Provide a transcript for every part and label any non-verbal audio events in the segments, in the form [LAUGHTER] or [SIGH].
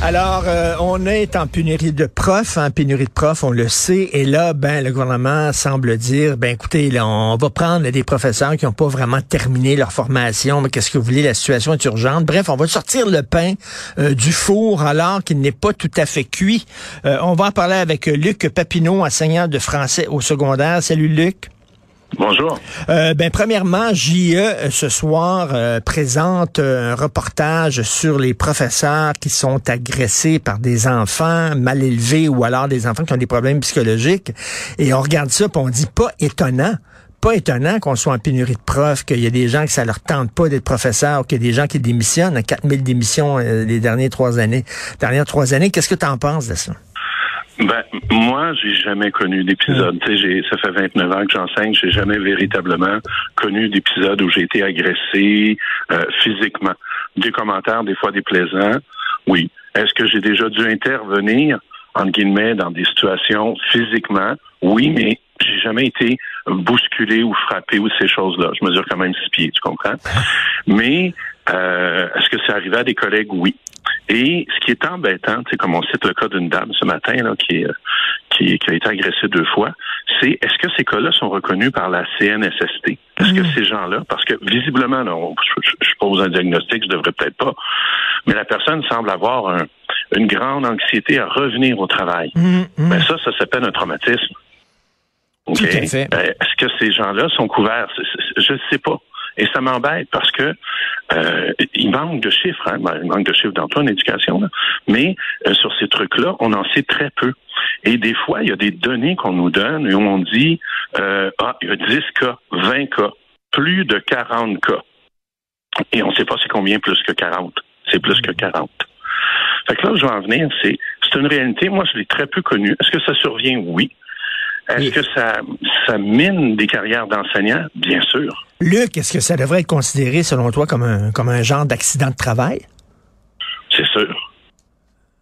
Alors, euh, on est en pénurie de profs, en hein, pénurie de profs, on le sait. Et là, ben, le gouvernement semble dire, ben, écoutez, là, on va prendre des professeurs qui n'ont pas vraiment terminé leur formation. Mais qu'est-ce que vous voulez La situation est urgente. Bref, on va sortir le pain euh, du four alors qu'il n'est pas tout à fait cuit. Euh, on va en parler avec Luc Papineau, enseignant de français au secondaire. Salut, Luc. Bonjour. Euh, ben, premièrement, JE euh, ce soir euh, présente un reportage sur les professeurs qui sont agressés par des enfants mal élevés ou alors des enfants qui ont des problèmes psychologiques. Et on regarde ça, puis on dit pas étonnant pas étonnant qu'on soit en pénurie de profs, qu'il y a des gens que ça leur tente pas d'être professeurs, qu'il y a des gens qui démissionnent, 4000 démissions les dernières trois années. Dernières trois années, qu'est-ce que tu en penses de ça? Ben, moi, j'ai jamais connu d'épisode. Tu sais, ça fait 29 ans que j'enseigne, j'ai jamais véritablement connu d'épisode où j'ai été agressé euh, physiquement. Des commentaires, des fois déplaisants, oui. Est-ce que j'ai déjà dû intervenir, entre guillemets, dans des situations physiquement? Oui, mais j'ai jamais été bousculé ou frappé ou ces choses-là. Je mesure quand même six pieds, tu comprends? Mais euh, est-ce que c'est arrivé à des collègues? Oui. Et ce qui est embêtant, c'est comme on cite le cas d'une dame ce matin là, qui, euh, qui, qui, a été agressée deux fois, c'est est-ce que ces cas-là sont reconnus par la CNSST? Est-ce que mmh. ces gens-là, parce que visiblement, là, je, pose un diagnostic, je devrais peut-être pas, mais la personne semble avoir une grande anxiété à revenir au travail. Mmh, mmh. Ben ça, ça s'appelle un traumatisme. Okay. Ben, est-ce que ces gens-là sont couverts? Je ne sais pas. Et ça m'embête parce que euh, il manque de chiffres, hein? Ben, il manque de chiffres d'emploi en éducation, mais euh, sur ces trucs-là, on en sait très peu. Et des fois, il y a des données qu'on nous donne et où on dit euh, ah, il y a 10 cas, 20 cas, plus de 40 cas. Et on ne sait pas c'est combien plus que 40. C'est plus que 40. Fait que là, je vais en venir, c'est c'est une réalité. Moi, je l'ai très peu connue. Est-ce que ça survient? Oui. Est-ce que ça, ça mine des carrières d'enseignants? Bien sûr. Luc, est-ce que ça devrait être considéré, selon toi, comme un, comme un genre d'accident de travail? C'est sûr.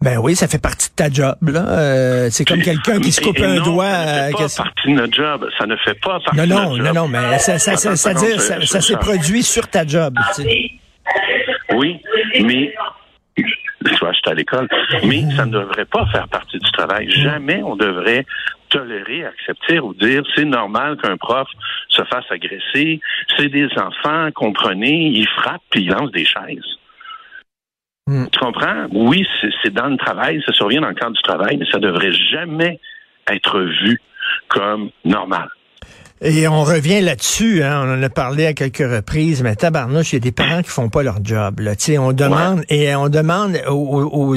Ben oui, ça fait partie de ta job. Là. Euh, c'est comme quelqu'un qui se coupe un doigt. Ça ne fait pas partie de notre job. Ça ne fait pas partie non, de non, notre job. Non, non, mais ça, ça, ça, ça, dire, ça, s'est produit sur ta job. Tu sais. Oui, mais tu vois, je suis à l'école, mais ça ne devrait pas faire partie du travail. Jamais on devrait tolérer, accepter ou dire c'est normal qu'un prof se fasse agresser. C'est des enfants, comprenez, ils frappent puis ils lancent des chaises. Hmm. Tu comprends? Oui, c'est dans le travail, ça survient dans le cadre du travail, mais ça devrait jamais être vu comme normal. Et on revient là-dessus, hein, on en a parlé à quelques reprises, mais tabarnouche, il y a des parents qui font pas leur job. Là. on demande et on demande aux,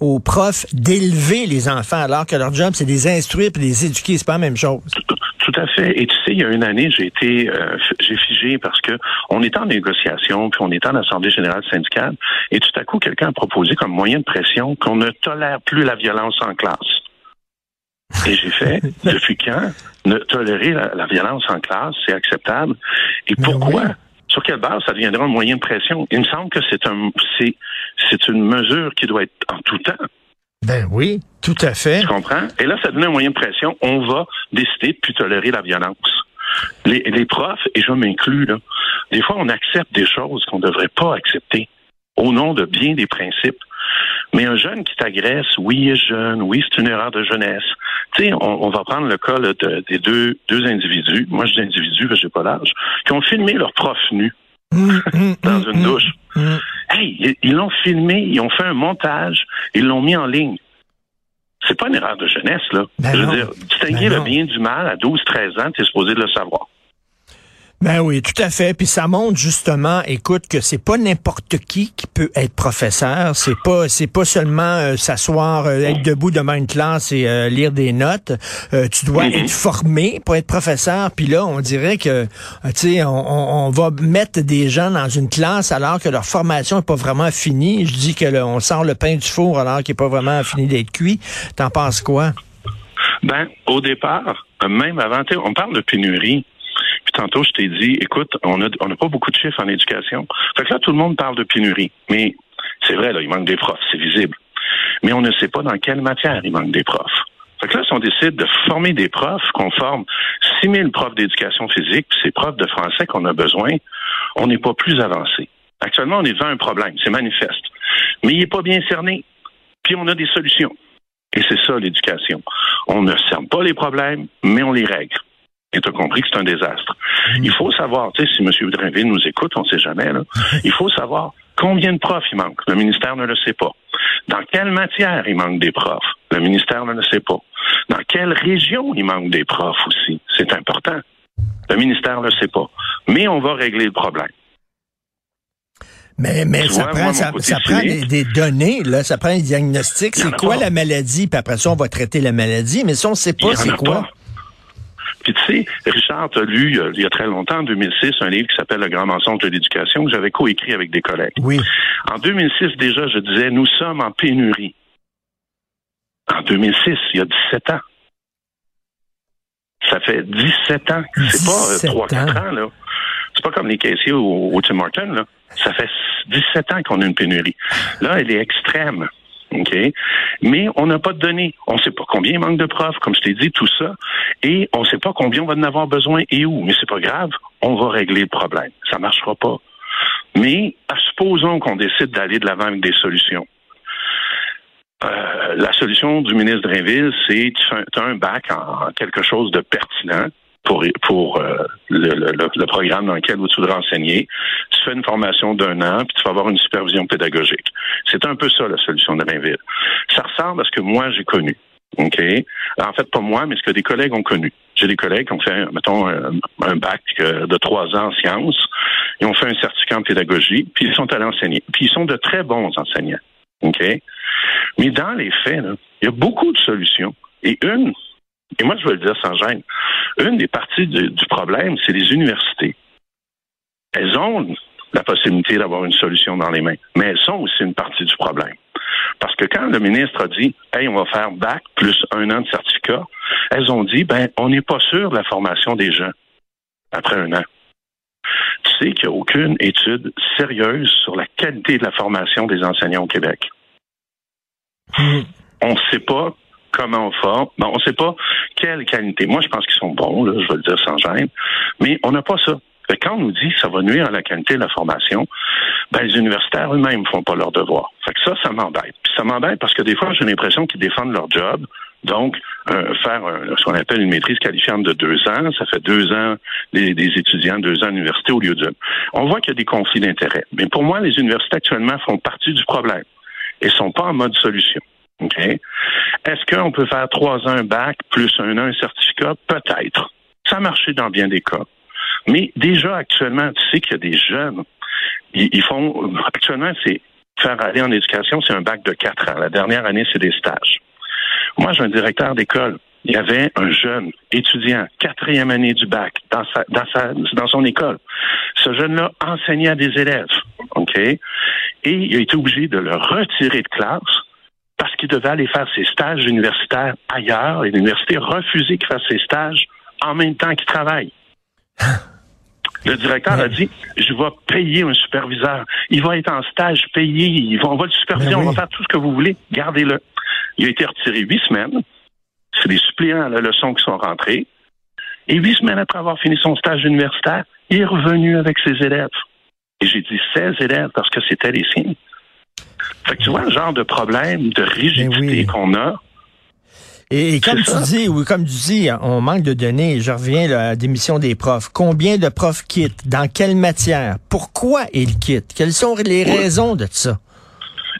aux, profs d'élever les enfants alors que leur job, c'est des instruire et les éduquer, c'est pas la même chose. Tout, à fait. Et tu sais, il y a une année, j'ai été euh, j'ai figé parce que on était en négociation, puis on était en Assemblée générale syndicale, et tout à coup, quelqu'un a proposé comme moyen de pression qu'on ne tolère plus la violence en classe. Et j'ai fait, [LAUGHS] depuis quand ne tolérer la, violence en classe, c'est acceptable? Et pourquoi? Sur quelle base ça deviendra un moyen de pression? Il me semble que c'est un c'est c'est une mesure qui doit être en tout temps. Ben oui, tout à fait. Tu comprends? Et là, ça devient un moyen de pression. On va décider de plus tolérer la violence. Les, les profs, et je m'inclus, là, des fois, on accepte des choses qu'on ne devrait pas accepter au nom de bien des principes. Mais un jeune qui t'agresse, oui, il est jeune, oui, c'est une erreur de jeunesse. Tu sais, on, va prendre le cas des deux, deux individus, moi je dis individus, parce que j'ai pas l'âge, qui ont filmé leur prof nu mmh, mmh, [LAUGHS] dans mmh, une douche. Hey, ils l'ont filmé, ils ont fait un montage, ils l'ont mis en ligne. C'est pas une erreur de jeunesse, là. Ben je veux dire, distinguer ben le bien du mal à 12-13 ans, tu es supposé de le savoir. Ben oui, tout à fait. Puis ça montre justement, écoute, que c'est pas n'importe qui qui peut être professeur. C'est pas, c'est pas seulement euh, s'asseoir, euh, être debout devant une classe et euh, lire des notes. tu dois être formé pour être professeur. Puis là, on dirait que, tu sais, on, on, va mettre des gens dans une classe alors que leur formation est pas vraiment finie. Je dis que on sort le pain du four alors qu'il est pas vraiment fini d'être cuit. T'en penses quoi? Ben, au départ, même avant, on parle de pénurie tantôt, je t'ai dit, écoute, on n'a on pas beaucoup de chiffres en éducation. Fait que là, tout le monde parle de pénurie. Mais c'est vrai, là, il manque des profs, c'est visible. Mais on ne sait pas dans quelle matière il manque des profs. Fait que là, si on décide de former des profs, qu'on forme 6 000 profs d'éducation physique, puis ces profs de français qu'on a besoin, on n'est pas plus avancé. Actuellement, on est devant un problème, c'est manifeste. Mais il n'est pas bien cerné. Puis on a des solutions. Et c'est ça l'éducation. On ne cerne pas les problèmes, mais on les règle et tu as compris que c'est un désastre. Il faut savoir, tu sais, si M. Drainville nous écoute, on ne sait jamais, là, [LAUGHS] il faut savoir combien de profs il manque. Le ministère ne le sait pas. Dans quelle matière il manque des profs? Le ministère ne le sait pas. Dans quelle région il manque des profs aussi? C'est important. Le ministère ne le sait pas. Mais on va régler le problème. Mais, mais ça, prend, ça, prend des, données, là, ça prend un diagnostic. C'est quoi la maladie? Puis après ça, on va traiter la maladie. Mais ça, on ne sait pas c'est quoi. Puis tu sais, Richard, tu as lu euh, il y a très longtemps, en 2006, un livre qui s'appelle Le grand mensonge de l'éducation que j'avais coécrit avec des collègues. Oui. En 2006, déjà, je disais, nous sommes en pénurie. En 2006, il y a 17 ans. Ça fait 17 ans. C'est pas 3-4 euh, ans. là. C'est pas comme les caissiers au, au Tim Martin, là. Ça fait 17 ans qu'on a une pénurie. Là, elle est extrême. OK? Mais on n'a pas de données. On ne sait pas combien il manque de profs, comme je t'ai dit, tout ça. Et on ne sait pas combien on va en avoir besoin et où. Mais c'est pas grave. On va régler le problème. Ça ne marchera pas. Mais supposons qu'on décide d'aller de l'avant avec des solutions. Euh, la solution du ministre Drainville, c'est tu un bac en quelque chose de pertinent pour, pour euh, le, programme dans lequel tu voudrais enseigner. Tu fais une formation d'un an, puis tu vas avoir une supervision pédagogique. C'est un peu ça, la solution de Rainville. Ça ressemble à ce que moi, j'ai connu. OK? En fait, pas moi, mais ce que des collègues ont connu. J'ai des collègues qui ont fait, mettons, un, bac euh, de trois ans en sciences. Ils ont fait un certificat en pédagogie, puis ils sont allés enseigner. Puis ils sont de très bons enseignants. OK? Mais dans les faits, il y a beaucoup de solutions. Et une, et moi, je veux le dire sans gêne, une des parties du, problème, c'est les universités. Elles ont la possibilité d'avoir une solution dans les mains, mais elles sont aussi une partie du problème. Parce que quand le ministre a dit, hey, on va faire bac plus un an de certificat, elles ont dit, ben, on n'est pas sûr de la formation des gens après un an. Tu sais qu'il n'y a aucune étude sérieuse sur la qualité de la formation des enseignants au Québec. Hmm. On ne sait pas comment on forme. Bon, on ne sait pas quelle qualité. Moi, je pense qu'ils sont bons, là, je vais le dire sans gêne, mais on n'a pas ça. quand on nous dit que ça va nuire à la qualité de la formation, ben, les universitaires eux-mêmes font pas leur devoir. Fait que ça, ça m'embête. Ça m'embête parce que des fois, j'ai l'impression qu'ils défendent leur job. Donc, euh, faire ce qu'on appelle une maîtrise qualifiante de deux ans, ça fait deux ans des, étudiants, deux ans à l'université au lieu d'une. On voit qu'il y a des conflits d'intérêts. Mais pour moi, les universités actuellement font partie du problème et sont pas en mode solution. OK? Est-ce qu'on peut faire trois ans un bac plus un an un certificat? Peut-être. Ça a marché dans bien des cas. Mais déjà, actuellement, tu sais qu'il y a des jeunes, ils, font, actuellement, c'est faire aller en éducation, c'est un bac de quatre ans. La dernière année, c'est des stages. Moi, j'ai un directeur d'école. Il y avait un jeune étudiant, quatrième année du bac, dans, sa, dans, sa, dans son école. Ce jeune-là enseignait à des élèves, OK? Et il a été obligé de le retirer de classe parce qu'il devait aller faire ses stages universitaires ailleurs et l'université a refusé qu'il fasse ses stages en même temps qu'il travaille. [LAUGHS] Le directeur a dit, je vais payer un superviseur. Il va être en stage payé. on va le superviser, on va faire tout ce que vous voulez. Gardez-le. Il a été retiré huit semaines. C'est des suppléants à la leçon qui sont rentrés. Et huit semaines après avoir fini son stage universitaire, il est revenu avec ses élèves. Et j'ai dit 16 élèves parce que c'était les signes. Fait que tu vois le genre de problème de rigidité qu'on a. Et, comme tu dis, oui, comme tu dis, on manque de données. Je reviens à la démission des profs. Combien de profs quittent? Dans quelle matière? Pourquoi ils quittent? Quelles sont les raisons de ça?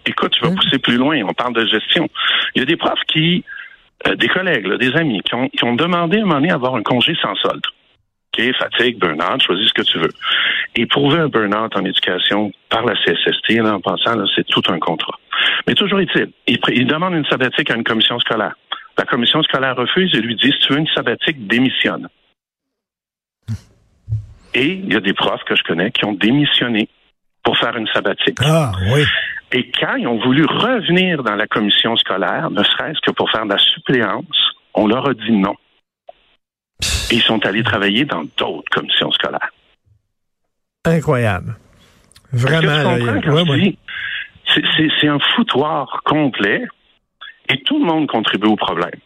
Écoute, tu vas hein? pousser plus loin. On parle de gestion. Il y a des profs qui, euh, des collègues, des amis, qui ont, demandé à un moment donné à avoir un congé sans solde. OK, fatigue, burn-out, choisis ce que tu veux. Éprouver un burn-out en éducation par la CSST, en pensant, c'est tout un contrat. Mais toujours est-il, il, il demande une sabbatique à une commission scolaire. La commission scolaire refuse et lui dit, si tu veux une sabbatique, démissionne. Et il y a des profs que je connais qui ont démissionné pour faire une sabbatique. Ah, oui. Et quand ils ont voulu revenir dans la commission scolaire, ne serait-ce que pour faire de la suppléance, on leur a dit non. Et ils sont allés travailler dans d'autres commissions scolaires. Incroyable. Vraiment. C'est un foutoir complet et tout le monde contribue au problème.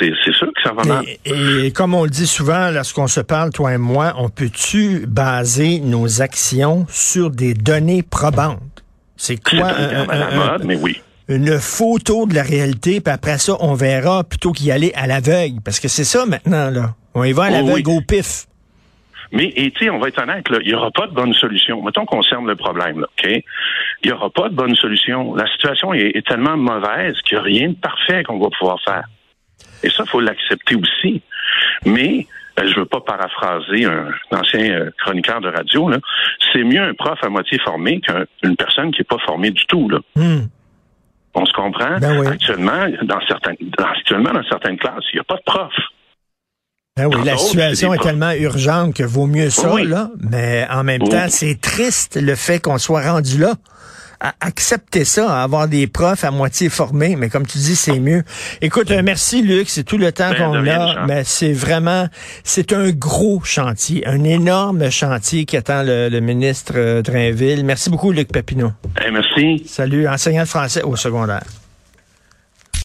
c'est sûr que ça va mal. Et, comme on le dit souvent lorsqu'on se parle, toi et moi, on peut-tu baser nos actions sur des données probantes? C'est quoi mais oui. une photo de la réalité, puis après ça, on verra plutôt qu'y aller à l'aveugle. Parce que c'est ça maintenant, là. On y va à oh l'aveugle au pif. Mais, et tu sais, on va être honnête, il n'y aura pas de bonne solution. Mettons qu'on concerne le problème, là, OK? Il n'y aura pas de bonne solution. La situation est, tellement mauvaise qu'il n'y a rien de parfait qu'on va pouvoir faire. Et ça, il faut l'accepter aussi. Mais, euh, je veux pas paraphraser un, ancien euh, chroniqueur de radio, là. C'est mieux un prof à moitié formé qu'une personne qui n'est pas formée du tout, là. Hmm. On se comprend? Ben actuellement, dans certaines, actuellement, dans certaines classes, il n'y a pas de prof. Ben oui, la situation est tellement urgente que vaut mieux ça, là. Mais en même temps, c'est triste le fait qu'on soit rendu là. À accepter ça, à avoir des profs à moitié formés, mais comme tu dis, c'est mieux. Écoute, euh, merci Luc, c'est tout le temps ben, qu'on a, mais c'est vraiment, c'est un gros chantier, un énorme chantier qui attend le, ministre euh, Drainville. Merci beaucoup Luc Papineau. merci. Salut, enseignant de français au secondaire.